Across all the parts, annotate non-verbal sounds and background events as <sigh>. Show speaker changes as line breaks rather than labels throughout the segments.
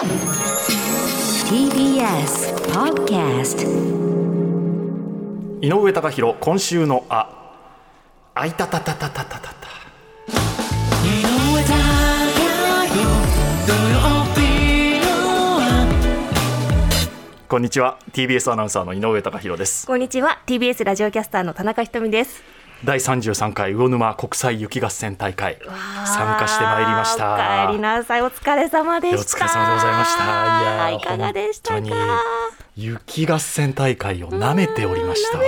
TBS Podcast
井上貴博今週の「あ」「あいたたたたたたた」井上「こんにちは TBS アナウンサーの井上貴博です。
こんにちは TBS ラジオキャスターの田中ひとみです。
第33回魚沼国際雪合戦大会。参加してまいりました。
お帰りなさいお疲れ様でした。
お疲れ様でございました。いや
いかがでしたか？
雪合戦大会を舐めておりました私。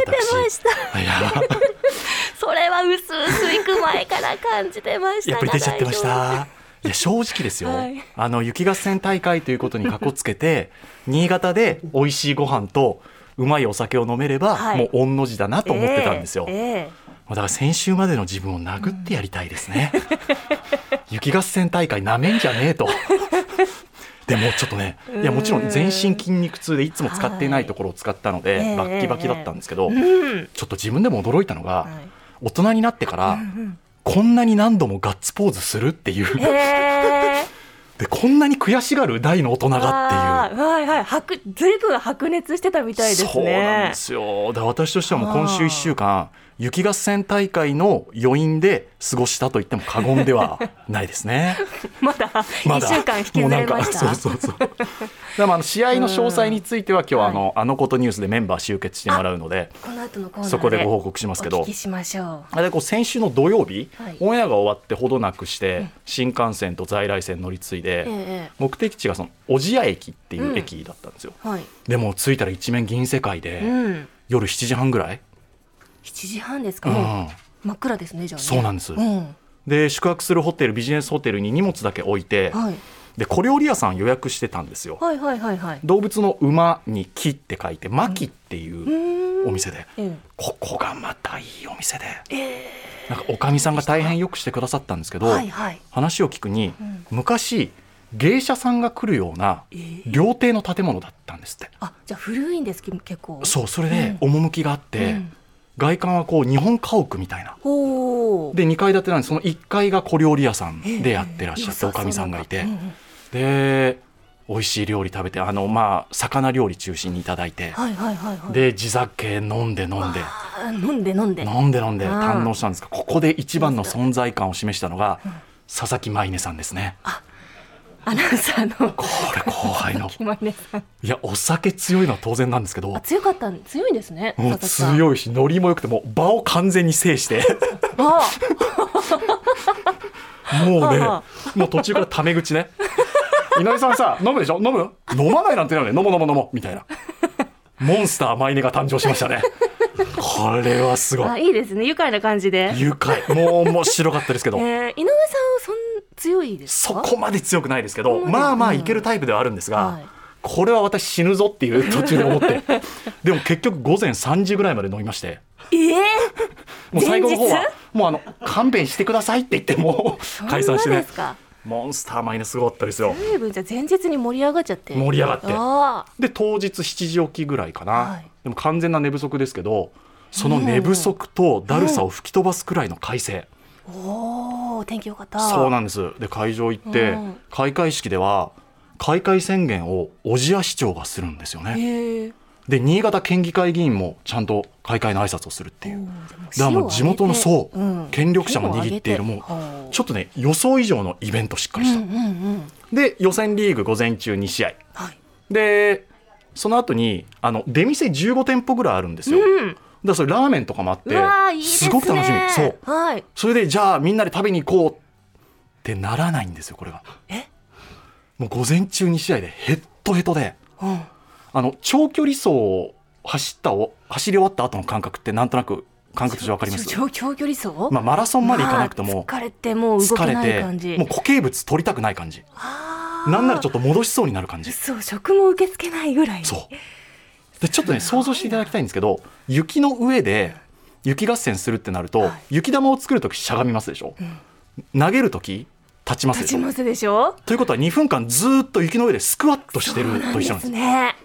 いや <laughs>
それは薄々行く前から感じてました
やっぱり出ちゃってました。いや正直ですよ、
はい。
あの雪合戦大会ということにかこつけて新潟で美味しいご飯とうまいお酒を飲めれば、
はい。
もう御の字だなと思ってたんですよ、
えええ
だから先週までの自分を殴ってやりたいですね、雪合戦大会なめんじゃねえと。でもちょっとねいやもちろん全身筋肉痛でいつも使っていないところを使ったので、
はい
バッキバキだったんですけど、ちょっと自分でも驚いたのが、
い。
大人になってから、こんなに何度もガッツポーズするっていう、でこんなに悔しがる大の大人がっていう。
はいはい。白ずいぶん白熱してたみたいですね。
そうなんですよ。で私としてはもう今週1週間雪合戦大会の余韻で過ごしたと言っても過言ではないですね。<laughs>
まだ
ま
一
だ
週間引きずれました。
もうなんかそうそうそう。でもあの試合の詳細については今日はあの、あのことニュースでメンバー集結してもらうので
この後のコーナー
そこでご報告しますけど。
お聞きしましょ
あれこう先週の土曜日、
はい。
オンエアが終わってほどなくして、新幹線と在来線乗り継いで、
うえ
目的地がその小千谷駅っていう駅だったんですよ。
えはい。
でも着いたら一面銀世界で、
うん。
夜7時半ぐらい、
7時半ですか、
うん。
真っ暗ですねじゃあね。
そうなんです。
うん。
で宿泊するホテルビジネスホテルに荷物だけ置いて、
はい、
で小料理屋さん予約してたんですよ。
はいはいはいはい。
動物の馬に木って書いてマキっていう
うーん。
お店で、
ええ。
ここがまたいいお店で、なんかおかみさんが大変よくしてくださったんですけど、
はいはい。
話を聞くに、昔芸者さんが来るような料亭の建物だったんですって。
あじゃあ古いんですけ結構。
そうそれで趣があって、
うん
外観はこう日本家屋みたいな。で2階建てなんでその1階が小料理屋さん
ええ。
でやってらっしゃっておかみさんがいて。で美味しい料理食べてあのまあ魚料理中心にいただいて。
はいはいはいはい。
で地酒飲んで飲んで。
飲んで飲んで。
飲んで飲んで。
うん
堪能したんですがここで一番の存在感を示したのが佐々木舞音さんですね
アナウンサーの
これ後輩の。いやお酒強いのは当然なんですけど。
あ強かった。ん強いんですね
強いしノリも良くてもう場を完全に制して。
あ <laughs>
もうね
は
もう途中からタメ口ね。井上さんさ飲むでしょ？飲む？飲まないなんてないよね。飲もう飲もう飲もう。みたいな。モンスターマイネが誕生しましたね。これはすごい。
あいいですね。愉快な感じで。
愉快。もう面白かったですけど。
えー、井上さんはそん強いですか？
そこまで強くないですけど
ま
あまあいけるタイプではあるんですが、
はい。
これは私死ぬぞっていう途中で思って。<laughs> でも結局午前3時ぐらいまで飲みまして。
ええ
もう最後の方は
前
もうあの勘弁してくださいって言ってもう <laughs> 解散してね。モンスターマイナスすごかったですよ。
随分じゃあ前日に盛り上がっちゃって。
盛り上がって。
あ
で当日7時起きぐらいかな、
はい。
でも完全な寝不足ですけどその寝不足とだるさを吹き飛ばすくらいの快晴、
ー。おお天気良かった。
そうなんです。で会場行って、
うん。
開会式では開会宣言を小千谷市長がするんですよね。で新潟県議会議員もちゃんと開会の挨拶をするっていう。だからもう地元のそう、
ん。
権力者も握っているもうちょっとね予想以上のイベントしっかりした、
うんうんうん。
で予選リーグ午前中2試合。
はい。
でその後にあの出店15店舗ぐらいあるんですよ、
うん
だそれラーメンとかもあって
すね。
ごく楽しみ。そう。
はい。
それでじゃあみんなで食べに行こうってならないんですよこれが。
え？
もう午前中2試合でヘッドヘッドで。
うん。
あの長距離走を走ったお走り終わった後の感覚ってなんとなく感覚として分かります？
長長距離走？
まあ、マラソンまで行かなくて
まあ
も
疲れてもう動けない
疲れて
感じ
もう固形物取りたくない感じ。なんならちょっと戻しそうになる感じ。
そう食も受け付けないぐらい。
そうでちょっとね想像していただきたいんですけど雪の上で雪合戦するってなると、雪玉を作る時しゃがみますでしょ、投げる時立ちますでしょ？ということは2分間ずーっと雪の上でスクワットしてると一緒なんです
ね。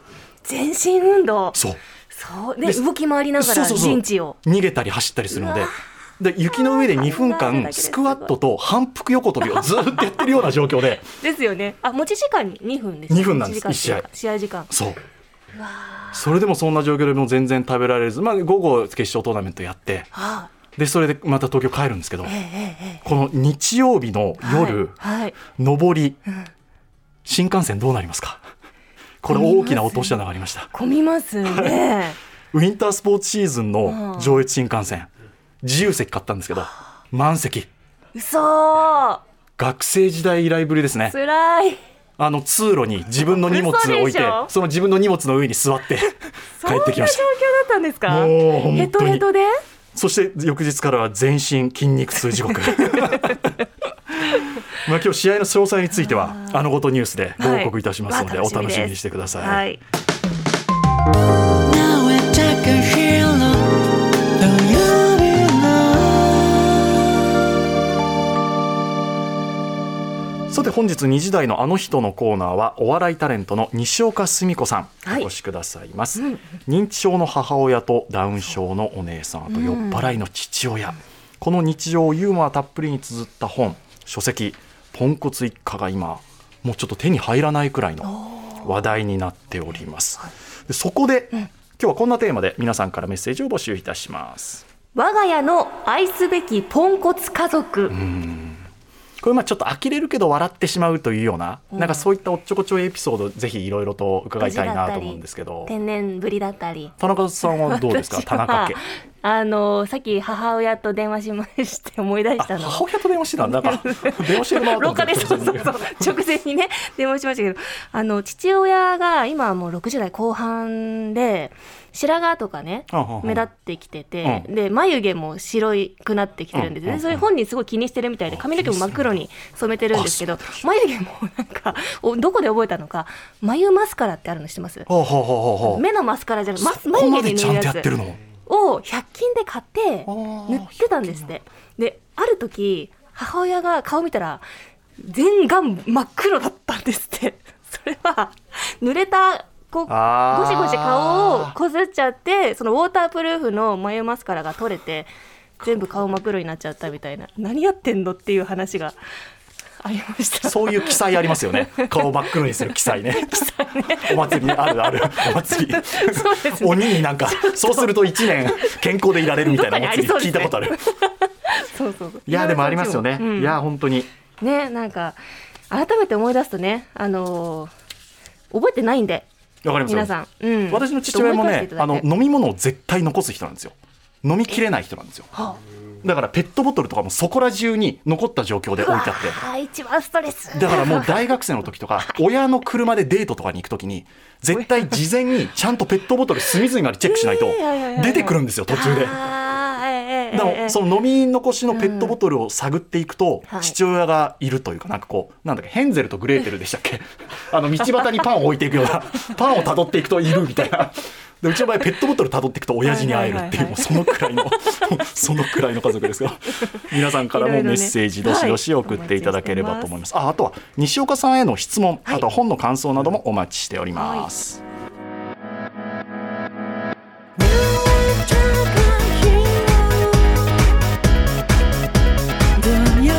全身運動。
そう。
そう。で
で
動き回りながら陣地を。
逃げたり走ったりするのでで雪の上で <laughs> 2分間スクワットと反復横跳びをずっとやってるような状況で。<laughs>
ですよね。あ持ち時間に2分です
2分なんです。
持ち時間っていうか試合時間。
そうそれでもそんな状況でもう全然食べられず、まあ、午後決勝トーナメントやって
は
でそれでまた東京帰るんですけど
あ、えええええ。
この日曜日の
え
夜、
はい、はい。
上り新幹線どうなりますか？これ大きな落とし穴がありました。
混みますね。<laughs>
ウィンタースポーツシーズンの上越新幹線自由席買ったんですけど満席。
嘘
学生時代以来ぶりですね。
つらい
あの通路に自分の荷物を置いてその自分の荷物の上に座って帰ってきました
そんな状況だったんですか？
もう本当に
ヘトヘトで？
そして翌日からは全身筋肉痛地獄。<laughs> まあ今日試合の詳細についてはあのごとニュースでご報告いたしますので、
はい。
お楽しみにしてください、
はい、
て本日2時台のあの人のコーナーはお笑いタレントの西岡澄子さん、
はい。
お越しくださいます、認知症の母親とダウン症のお姉さんあと酔っ払いの父親、この日常をユーモアたっぷりに綴った本書籍ポンコツ一家が今もうちょっと手に入らないくらいの話題になっております、でそこで、今日はこんなテーマで皆さんからメッセージを募集いたします。
我が家の愛すべきポンコツ家族、
これまあちょっと呆れるけど笑ってしまうというような、なんかそういったおっちょこちょいエピソードぜひいろいろと伺いたいなと思うんですけど。
天然ぶりだったり。
田中さんはどうですか？田中家
あのさっき母親と電話しまして思い出したの。
母親と電話してたんだ。か <laughs> 電話してるな
廊下でそうそうそう直前にね電話しましたけどあの父親が今はもう60代後半で白髪とかね目立ってきてて、
う
で眉毛も白くなってきてるんですね、
うん
それ本人すごい気にしてるみたいで髪の毛も真っ黒に染めてるんですけど眉毛もなんかおどこで覚えたのか眉マスカラってあるの知ってます？目のマスカラじゃなくてマス
ここま
眉毛
でちゃんとや
に塗るやつ
ってるの？
を100均で買って
ー
塗ってたんですって。である時母親が顔見たら全顔真っ黒だったんですって。<laughs> それは濡れたこうゴシゴシ顔をこすっちゃってそのウォータープルーフの眉マスカラが取れて全部顔真っ黒になっちゃったみたいな。何やってんのっていう話がありました。
そういう記載ありますよね。<laughs> 顔真っ黒にする記載ね。お祭りねあるある。お祭り。
ね。
鬼になんかそうすると1年健康でいられるみたいなお祭り聞いたことある。
そうそうそう。
いやでもありますよね、
うん。
いや本当に。
ねなんか改めて思い出すとねあのー覚えてないんで
わかりますよ。
皆さん、うん、
私の父親もねあの飲み物を絶対残す人なんですよ。飲みきれない人なんですよ。
は
だからペットボトルとかもそこら中に残った状況で置いてあって。
一番ストレス。
だからもう大学生の時とか親の車でデートとかに行く時に絶対事前にちゃんとペットボトル隅々までチェックしないと出てくるんですよ途中で。
あーええええ
だか
ええ
らその飲み残しのペットボトルを探っていくと
はい。
父親がいるというかなんかこうなんだっけヘンゼルとグレーテルでしたっけ？あの道端にパンを置いていくような <laughs> パンを辿っていくといるみたいなでうちの場合ペットボトル辿っていくと親父に会えるっていうそのくらいの <laughs> そのくらいの家族ですが皆さんからもメッセージどしどし送っていただければと思います,、ああとは西岡さんへの質問、
はい。
あとは本の感想などもお待ちしております、
you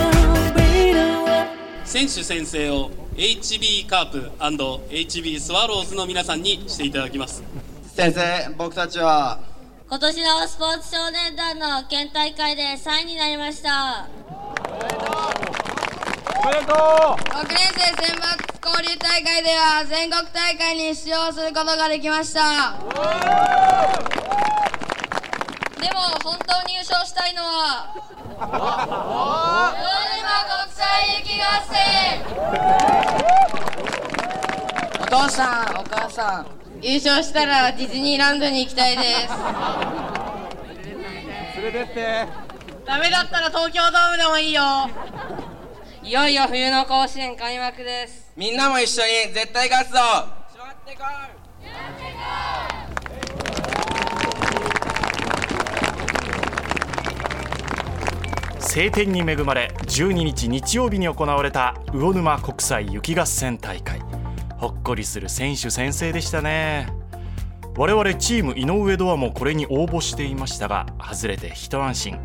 belong
選手宣誓を HB カープ &HB スワローズの皆さんにしていただきます
先生僕たちは。
今年のスポーツ少年団の県大会で3位になりました。
6年生選抜交流大会では全国大会に出場することができました。
でも本当に優勝したいのは魚沼国際雪合戦
お父さんお母さん優勝したらディズニーランドに行きたいです。連れてって。ダメだったら東京ドームでもいいよ。いよいよ冬の甲子園開幕です。
みんなも一緒に絶対勝つぞ。
晴天に恵まれ12日日曜日に行われた魚沼国際雪合戦大会ほっこりする選手宣誓でしたね。我々チーム井上ドアもこれに応募していましたが外れて一安心。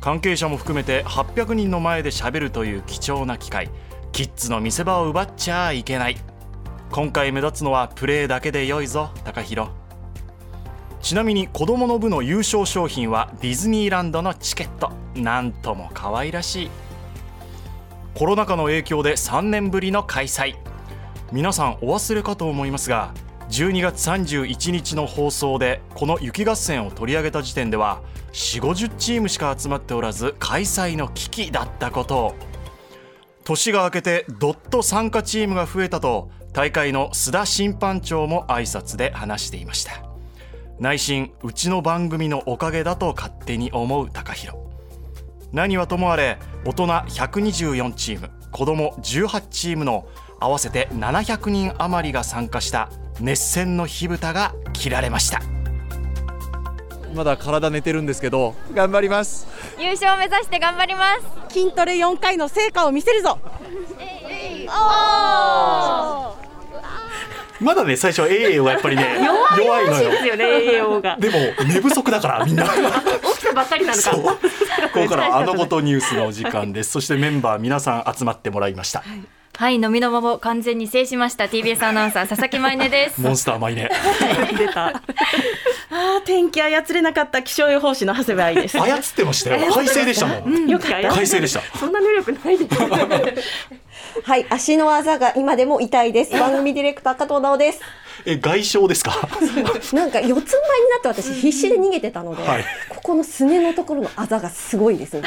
関係者も含めて800人の前で喋るという貴重な機会。キッズの見せ場を奪っちゃいけない。今回目立つのはプレーだけで良いぞ高弘ちなみに子どもの部の優勝商品はディズニーランドのチケット。なんとも可愛らしい。コロナ禍の影響で3年ぶりの開催。皆さんお忘れかと思いますが12月31日の放送でこの雪合戦を取り上げた時点では4 5 0チームしか集まっておらず開催の危機だったこと。を年が明けてどっと参加チームが増えたと大会の須田審判長も挨拶で話していました。内心うちの番組のおかげだと勝手に思う高弘何はともあれ大人124チーム子供18チームの合わせて700人余りが参加した熱戦の火蓋が切られました。
まだ体寝てるんですけど頑張ります。
優勝を目指して頑張ります。
筋トレ4回の成果を見せるぞ。
まだね最初は AA はやっぱりね <laughs>
弱い
の
ですよねが。
でも寝不足だからみんな。<laughs>
起きたばっかりなのか。
ここからあのことニュースのお時間です。<laughs> そしてメンバー皆さん集まってもらいました、
はい飲みの場を完全に制しました。TBS アナウンサー <laughs> 佐々木舞音です。
モンスターマイネ
出た。
あー天気操れなかった気象予報士の長谷部愛です。<laughs>
操ってましたよ。快晴 <laughs> でしたもん。
よくや
快晴でした。
そんな能力ないです
はい、足の技が今でも痛いです。番組ディレクター加藤直です。
え外傷ですか？<laughs>
なんか四つん這いになって私必死で逃げてたので、
はい。
ここのすねのところのあざがすごいですね。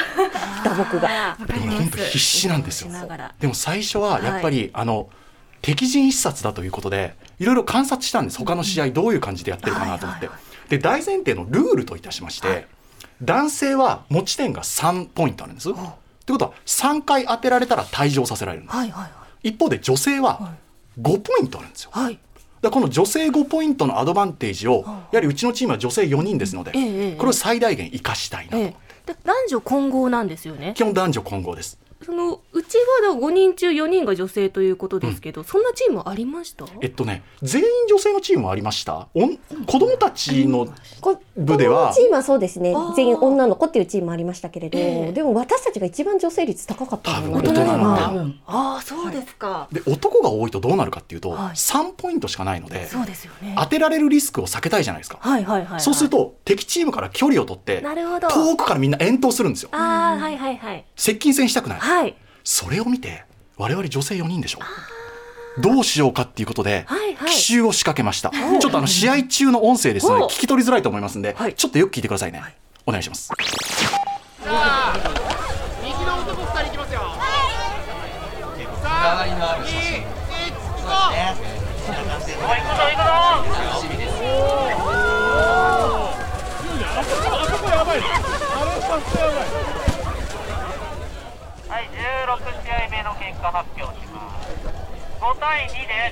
打撲が。
でも本当必死なんですよ。
ながら。
でも最初はやっぱり、あの敵陣視察だということでいろいろ観察したんです。他の試合どういう感じでやってるかなと思って、で大前提のルールといたしまして、男性は持ち点が3ポイントあるんです。ってことは3回当てられたら退場させられるんです、
はいはい。
一方で女性は5ポイントあるんですよ。
はい。
だこの女性5ポイントのアドバンテージをやはりうちのチームは女性4人ですので、
ええええ
これを最大限生かしたいなと、
え男女混合なんですよね。
基本男女混合です。
そのうちは5人中4人が女性ということですけど、そんなチームありました？
えっとね、全員女性のチームもありました？おん子供たちの
こ
部では？
チームはそうですね。全員女の子っていうチームもありましたけれど、
ええ。
でも私たちが一番女性率高かったの
多分大人な
ああそうですか、
で男が多いとどうなるかっていうと、
はい。
3ポイントしかないので
そうですよね。
当てられるリスクを避けたいじゃないですか、
はいはいはい、はい、
そうすると敵チームから距離を取って
なるほど。
遠くからみんな遠投するんですよ。
ああはいはいはい。
接近戦したくない、
はい
それを見て我々女性4人でしょどうしようかっていうことで
はいはい。
奇襲を仕掛けました、ちょっとあの試合中の音声ですので
お
聞き取りづらいと思いますんで、
はい。
ちょっとよく聞いてくださいね、お願いします。
側にのある写真
はい、16試合目の結果発表します。5対2で、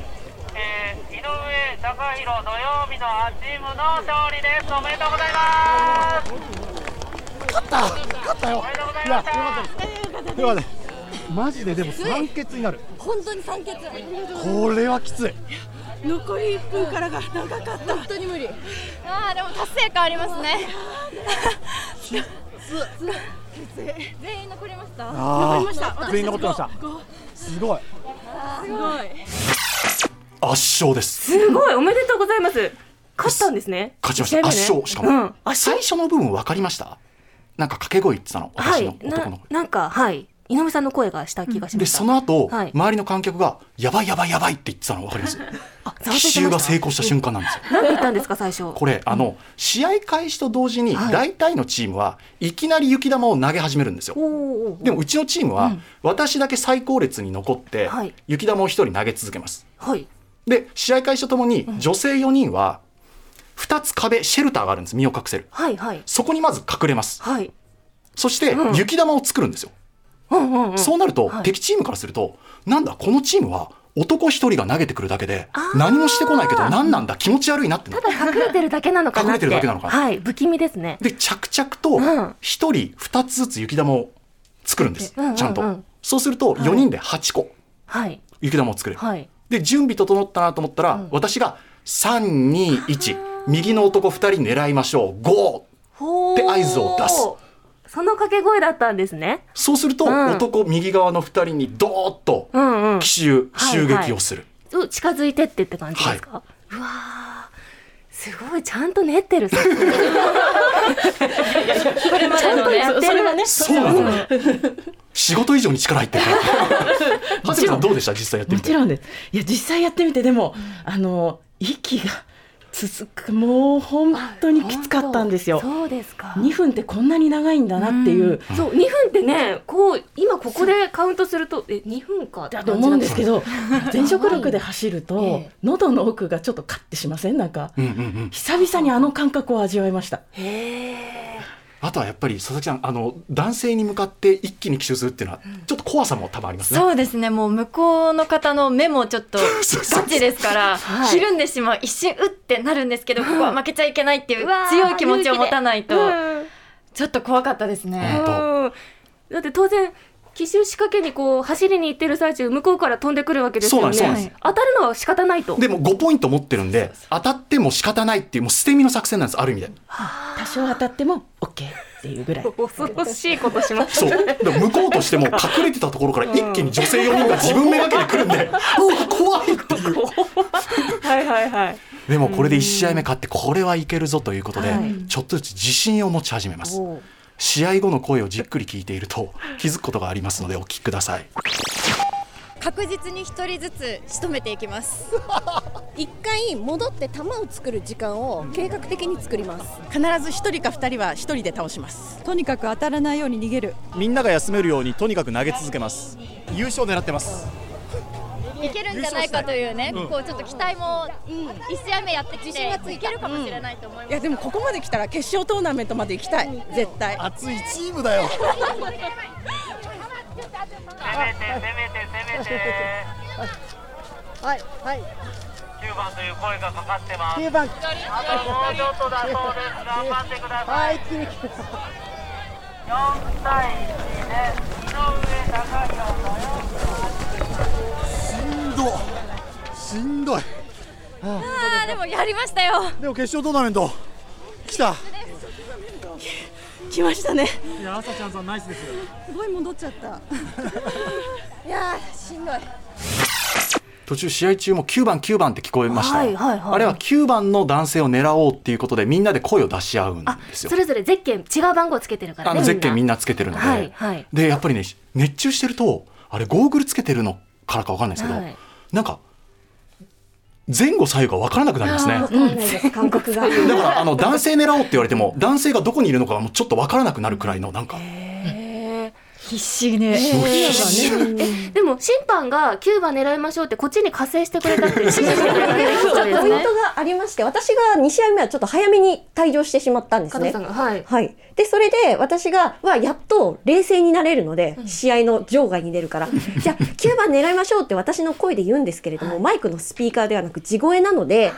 えー、井上貴弘土曜日の8チームの勝利です。おめでとうございます。
勝った勝ったよ。
おめでとうござい
いや
ま
よ
した。
かったですよかったマジででも酸欠になる。
本当に酸欠。
これはきつい。
残り1分からが長かった。本当に無理。
あーでも達成感ありますね <laughs> <laughs> 全員残りました。
あ
残りました。
あ全員残ってました。すごい。
すごい。
圧勝です。
すごい。おめでとうございます。勝ったんですね。
勝ちました、圧勝しかも、
うん、圧
最
勝
初の部分分かりました？なんか掛け声言ってたの。私の
はい。
男の子、
ななんかはい井上さんの声がした気がしま
で
した、
その後、
はい。
周りの観客がやばいやばいやばいって言ってたの分かります？奇襲が成功した瞬間なんですよ。
なんて言ったんですか最初。
これあの試合開始と同時に
はい。
大体のチームはいきなり雪玉を投げ始めるんですよ。でもうちのチームは
うん。
私だけ最高列に残って
はい。
雪玉を1人投げ続けます。
はい。
で試合開始とともに女性4人は2つ壁シェルターがあるんです身を隠せる。
はいはい。
そこにまず隠れます。
はい。
そして
うん。
雪玉を作るんですよ
うんうんうん。
そうなると、
はい。
敵チームからするとなんだこのチームは男一人が投げてくるだけで何もしてこないけど何なんだ気持ち悪いなってな
ただ隠れてるだけなのかなって。
隠れてるだけなのかな。
はい不気味ですね。
で着々と
うん。
一人二つずつ雪玉を作るんです、
うんうんうん
ちゃんと。そうすると4人で8個
はい。
雪玉を作れる、
はい。
で準備整ったなと思ったら、私が321右の男2人狙いましょう。GO!
ほ
って合図を出す
その掛け声だったんですね。
そうすると、
うん。
男右側の2人にドーッと
うんうん。
奇襲、襲撃をする、
そう近づいてってって感じですか？うわーすごいちゃんと練ってる。これまでのね。
そそれはね
そうなの仕事以上に力入ってるはじめさんどうでした？実際やってみて。
もちろんです。いや実際やってみてでも、あの息が続くもう本当にきつかったんですよ。
そうですか。
2分ってこんなに長いんだなっていう、
そう2分ってねこう今ここでカウントするとえ2分か？って
だと思うんですけど全速力で走る
え
と
え
喉の奥がちょっとカッてしません？なんか。
うんうんうん。
久々にあの感覚を味わいました
あとはやっぱり佐々木さんあの男性に向かって一気に奇襲するっていうのはちょっと怖さも多分ありますね、
そうですね。もう向こうの方の目もちょっと <laughs> ガチですから
はい。
ひるんでしまう一瞬うってなるんですけど <laughs> ここは負けちゃいけないっていう強い気持ちを持たないと
うん。
ちょっと怖かったですね。
うん。だって当然奇襲仕掛けにこう走りに行ってる最中向こうから飛んでくるわけですよね。
そうなんですそうなん
当たるのは仕方ないと。
でも5ポイント持ってるんで当たっても仕方ないっていうもう捨て身の作戦なんですある意味で。
多少当たっても OK っていうぐらい。
恐ろしいことしました
そう。でも向こうとしても隠れてたところから一気に女性4人が自分めがけてくるんで <laughs> うわ怖いっていう。
はいはいはい。
でもこれで1試合目勝ってこれはいけるぞということで、
はい。
ちょっとずつ自信を持ち始めます試合後の声をじっくり聞いていると気づくことがありますのでお聞きください。
確実に一人ずつ仕留めていきます。一回戻って弾を作る時間を計画的に作ります。
必ず一人か二人は一人で倒します。とにかく当たらないように逃げる。
みんなが休めるようにとにかく投げ続けます。優勝を狙ってます
いけるんじゃないかというね、
うん。
こうちょっと期待も一試合目やってきていけるかもしれないと思います。
いやでもここまで来たら決勝トーナメントまで行きたい。絶対。
熱いチームだよ。
攻めて攻めて攻めて。
はい <laughs> はい。
9番という声がかかってます。
9番
あともうちょっとだそうです。頑張ってくださ
はいい一気に来た
4対1で井上貴弘のよ
しんどしんどい。
ああでもやりましたよ。
でも決勝トーナメント。来た。
来ましたね。
いや朝ちゃんさんナイスです
すごい戻っちゃった。<laughs>
いやーしんどい。
途中試合中も9番9番って聞こえました、
はいはいはい。
あれは9番の男性を狙おうっていうことでみんなで声を出し合うんですよ。
それぞれゼッケン違う番号つけてるからね
あのゼッケンみん
な
なつけてるので、
はいはい。
でやっぱりね熱中してるとあれゴーグルつけてるのからかわかんないですけど、
はい
なんか前後左右が分からなくなりますね。だからあの男性狙おうって言われても男性がどこにいるのかがもうちょっと分からなくなるくらいのなんか
必死ね。
えでも審判が9番狙いましょうってこっちに加勢してくれたって <laughs>
ポイントがありまして私が2試合目はちょっと早めに退場してしまったんですね。
さんがはい。
はい、でそれで私がはやっと冷静になれるので、試合の場外に出るから。<laughs> じゃあ9番狙いましょうって私の声で言うんですけれども、マイクのスピーカーではなく地声なので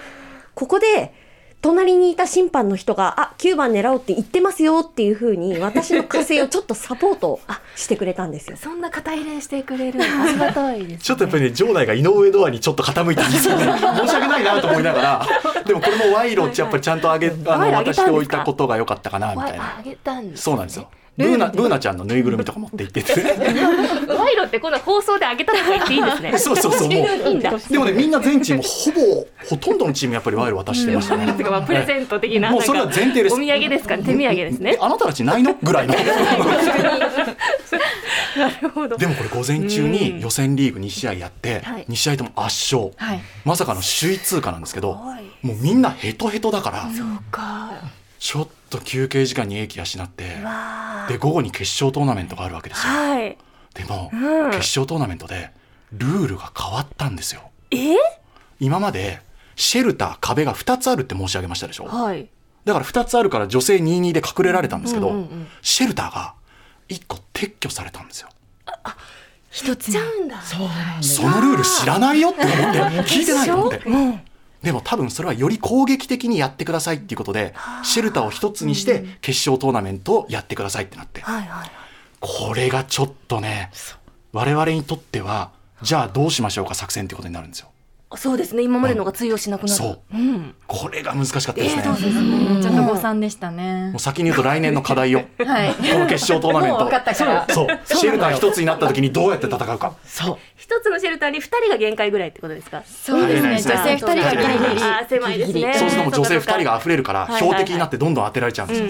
ここで隣にいた審判の人が「あ9番狙おうって言ってますよ」っていうふうに私の加勢をちょっとサポートしてくれたんですよ。<laughs>
そんな肩入れしてくれる。ありがたいです
ちょっとやっぱりね場内が井上ドアにちょっと傾いたんですよね。<laughs> 申し訳ないなと思いながらでもこれも賄賂ってやっぱりちゃんとあげあの渡しておいたことが良かったかなみたいな。
あげたんです
そうなんですよブーナブーナ。ちゃんのぬいぐるみとか持って行ってて。
賄賂ってこの放送であげたとか言っていいんですね。<laughs>
そうそうそうもう。
いいんだ。
でもねみんな全チームほぼほとんどのチームやっぱり賄賂渡してましたね。<laughs>
てかまあプレゼント的な
もうそれは前提です。
お土産ですか？ね手土産ですね。
えあなたたちないの？ぐらいの。<laughs>
なるほど。
でもこれ午前中に予選リーグ2試合やって
はい。
2試合とも圧勝。
はい。
まさかの首位通過なんですけどもうみんなヘトヘトだから。
そうか
ちょっと休憩時間に英気養って
わ
で午後に決勝トーナメントがあるわけですよ。
はい。
でも
うん。
決勝トーナメントでルールが変わったんですよ。
え？
今までシェルター壁が2つあるって申し上げましたでしょ？
はい。
だから2つあるから女性22で隠れられたんですけど、
うんうんうん。
シェルターが1個撤去されたんですよ。
一つちゃうんだ。
そ
のルール知らないよって思って聞いてないと思って。
うん
でも多分それはより攻撃的にやってくださいっていうことでシェルターを一つにして決勝トーナメントをやってくださいってなって。これがちょっとね我々にとってはじゃあどうしましょうか作戦ってことになるんですよ
そうですね。今までのが通用しなくなる、
そう。
うん、
これが難しかったですね、
そうですねちょっと誤算でしたね。
もう先に言うと来年の課題よ
はい。
この決勝トーナメント。
もう分かったから。
そう。シェルター一つになった時にどうやって戦うか。
そう。
一つのシェルターに二人が限界ぐらいってことですか？
そうですね。女性二人がギリギリ。
狭いですね。
そうするともう女性2人が溢れるから標的になってどんどん当てられちゃうんです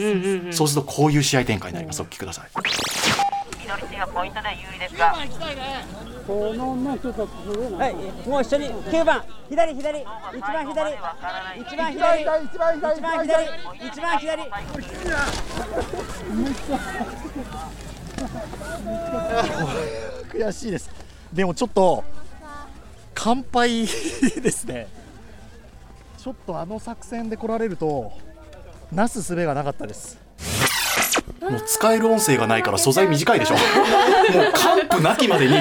よ、そうするとこういう試合展開になります。お聞きください
ポイントで有利ですが。
この女の人たちはいもう一緒に9番。左左。一番左。一番左。一番左。一番左。一番左。
悔しいですでもちょっと乾杯ですねちょっとあの作戦で来られるとなすすべがなかったです
もう使える音声がないから素材短いでしょ。もう完膚なきまでに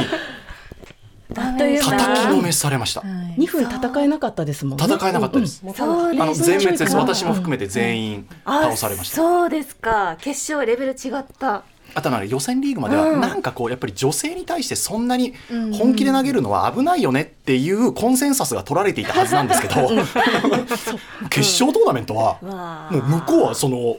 叩きのめされました。
2分戦えなかったですもんね。
戦えなかったです、
そうです
あの全滅です
うん
私も含めて全員
あ
倒されました。
そうですか。決勝レベル違った。
あとは予選リーグまでは
うん。
なんかこうやっぱり女性に対してそんなに本気で投げるのは危ないよねっていうコンセンサスが取られていたはずなんですけど。<laughs> 決勝トーナメントは
わ
もう向こうはその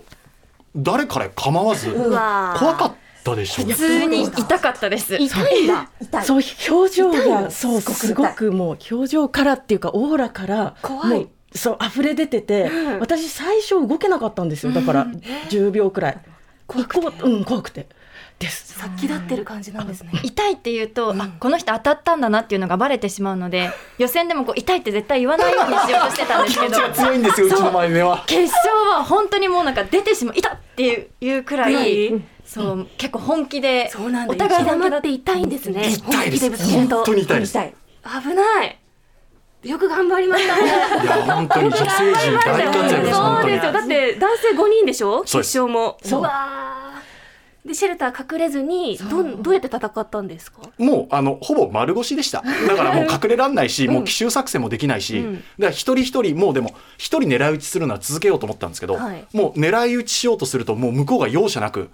誰から構わず怖かったでしょ
普通に痛かったです。
痛いんだそう表情がそう
すごく
もう表情からっていうかオーラから
怖い。
もうそう溢れ出てて、
うん。
私最初動けなかったんですよ。だから10秒くらい。怖くて。うん怖くてです。
殺気立ってる感じなんですね。
痛いって言うと、あこの人当たったんだなっていうのがバレてしまうので <laughs> 予選でもこう痛いって絶対言わないようにしようとしてたんですけど。<laughs>
気持ちが強いんですようちの前目は。<laughs>
決勝は本当にもうなんか出てしまう痛っっていういうくらい
い。
結構本気で
そうなんだ
お互い
雪玉
本気だ
って痛いんですね。
痛いです。
本
当に痛いです。
痛い。
危ない。よく頑張りましたね。
いや本当に女性陣大活躍です本当に
そうですよ。だって男性5人でしょ？決勝も。
そう
わーでシェルター隠れずにどんどうやって戦ったんですか？
もうあのほぼ丸腰でした。だからもう隠れらんないし、もう奇襲作戦もできないし、
うん。
だから一人一人もうでも一人狙い撃ちするのは続けようと思ったんですけど、
はい。
もう狙い撃ちしようとするともう向こうが容赦なく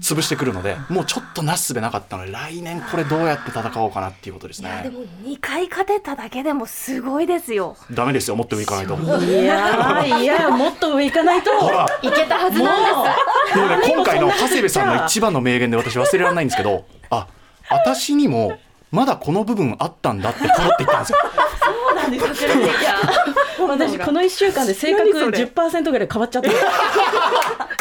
潰してくるので、もうちょっとなすすべなかったので来年これどうやって戦おうかなっていうことですね。
いやでも2回勝てただけでもすごいですよ。
ダメですよもっと上行かないと。
いやーいやもっと上行かないと
ほら。
いけたはずなんです。
でもね今回の長谷部さんの一番の名言で私忘れられないんですけど <laughs> あ私にもまだこの部分あったんだってポロって言ったんですよ。
そうなんですよ私この1週間で性格10%ぐらい変わっちゃった <laughs>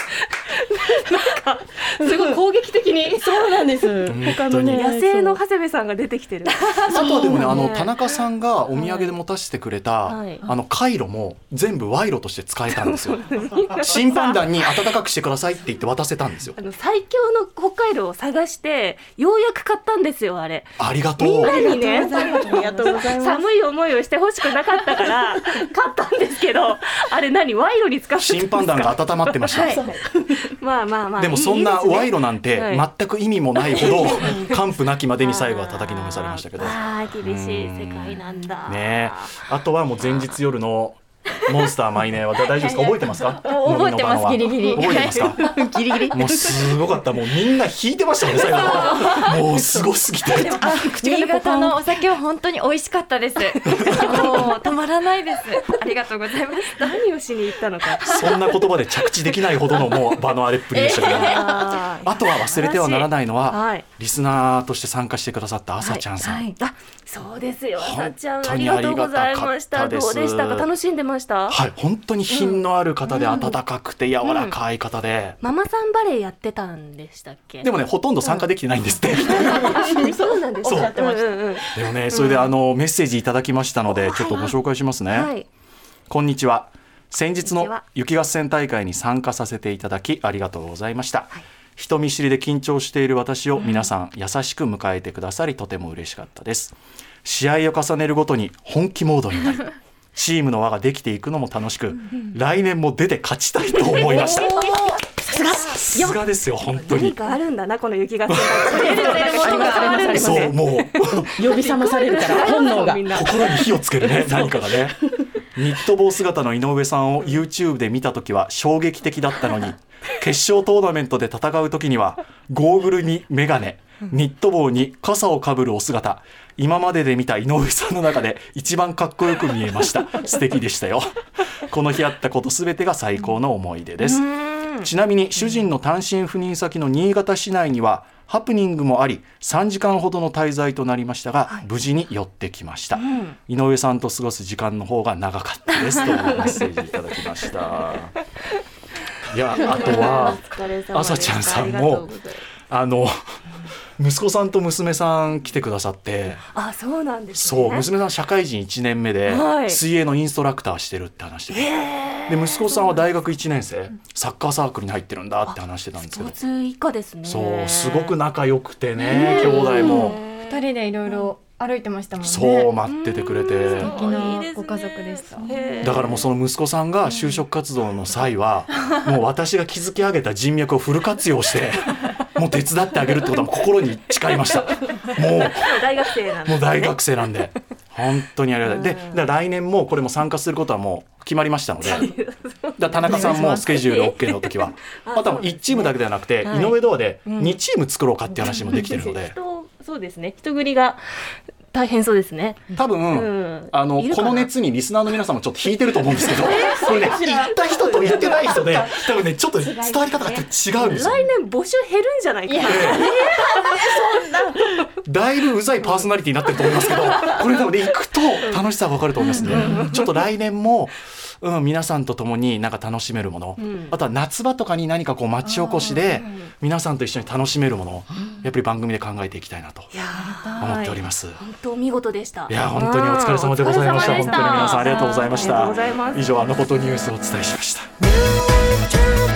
すごい攻撃的に。
そうなんです。他のね
野生の長谷部さんが出てきてる。
あとはでもね、あの
ね
田中さんがお土産で持たせてくれた、
はい。
あのカイロも全部賄賂として使えたんですよ。<laughs> 審判団に温かくしてくださいって言って渡せたんですよ。
あ。の最強の北海道を探してようやく買ったんですよあれ。
ありがとう。
みんなにね。
ありがとうございます。
寒い思いをしてほしくなかったから買ったんですけどあれ何賄賂に使ってたんです
審
か
判団が温まってました。
はい。まあまあまあ
でもそんな賄賂なんて
はい。
全く意味もないほど <laughs> 完膚なきまでに最後は叩きのめされましたけど。ね
ああ厳しい世界なんだ。
え。あとはもう前日夜のモンスターマイネーは大丈夫ですか？覚えてますか？
覚えてますギリギリ。
覚えてますか？<laughs>
ギリギリ。
もうすごかった。もうみんな引いてましたもんね最後もうすごすぎて。
あ新潟の <laughs> お酒は本当に美味しかったです。<laughs> もう止まらないです。ありがとうございます。
何をしに行ったのか。
そんな言葉で着地できないほどのもう場の荒れっぷりでしたけど、
あ
とは忘れてはならないのは、
はい。
リスナーとして参加してくださったあさちゃんさん、
はい。あそうですよ。
本
あさちゃんありがとうございました。どうでしたか？楽しんでました？
はい、本当に品のある方で温かくて柔らかい方で、
ママさんバレーやってたんでしたっけ？
でもねほとんど参加できてないんですって、
あ <laughs> そうなんです
そう。
かうんうんうん。
でもねそれであのメッセージいただきましたのでちょっとご紹介しますね、
はい。
こんにちは。先日の雪合戦大会に参加させていただきありがとうございました、人見知りで緊張している私を皆さん優しく迎えてくださりとても嬉しかったです。試合を重ねるごとに本気モードになり <laughs> チームの輪ができていくのも楽しく来年も出て勝ちたいと思いました。
さすが。
さすがですよ本当に。
何かあるんだなこの雪合
そうもう。
呼び覚まされるから <laughs> 本能が。
みんな。
心に火をつけるね何かがね。ニット帽姿の井上さんを YouTube で見た時は衝撃的だったのに <laughs> 決勝トーナメントで戦う時にはゴーグルにメガネニット帽に傘をかぶるお姿今までで見た井上さんの中で一番かっこよく見えました。<laughs> 素敵でしたよ。この日あったことすべてが最高の思い出です。ちなみに主人の単身赴任先の新潟市内にはハプニングもあり3時間ほどの滞在となりましたが、無事に寄ってきました、井上さんと過ごす時間の方が長かったです。<laughs> というメッセージいただきました。<laughs> いやあとは朝ちゃんさんもあの息子さんと娘さん来てくださって。
あそうなんですね。
そう娘さん社会人1年目で
はい。
水泳のインストラクターしてるって話してで息子さんは大学1年生サッカーサークルに入ってるんだって話してたんですけど。
スポーツ一家ですね。
そうすごく仲良くてね兄弟も。
二人でいろいろ歩いてましたもんね。
そう待っててくれて。
素敵なご家族でした。
だからもうその息子さんが就職活動の際はもう私が築き上げた人脈をフル活用して <laughs> もう手伝ってあげるってことは心に誓いました。もう。
大学生なんで
もう大学生なんで。本当にありがたい。で来年もこれも参加することはもう決まりましたので。田中さんもスケジュール OK の時は。<laughs> あとはもう1チームだけではなくて
はい。
井上ドアで
うん。
2チーム作ろうかっていう話もできてるので。
人そうですね。人繰りが大変そうですね。
多分、
うん。
あのこの熱にリスナーの皆さんもちょっと引いてると思うんですけど。<laughs> これね行った人と行ってない人で多分ねちょっと伝わり方が違うんですよ。
来年募集減るんじゃないか <laughs> な。
だいぶうざいパーソナリティになってると思いますけどこれでもね行くと楽しさが分かると思いますね。ちょっと来年も、うん、皆さんと共になんか楽しめるもの、
うん。
あとは夏場とかに何かこう町おこしで皆さんと一緒に楽しめるもの。やっぱり番組で考えていきたいなと思っております。
本当見事でした。
いや本当にお疲れ様でございました。本当に皆さんありがとうございました。以上あのことニュースをお伝えしました。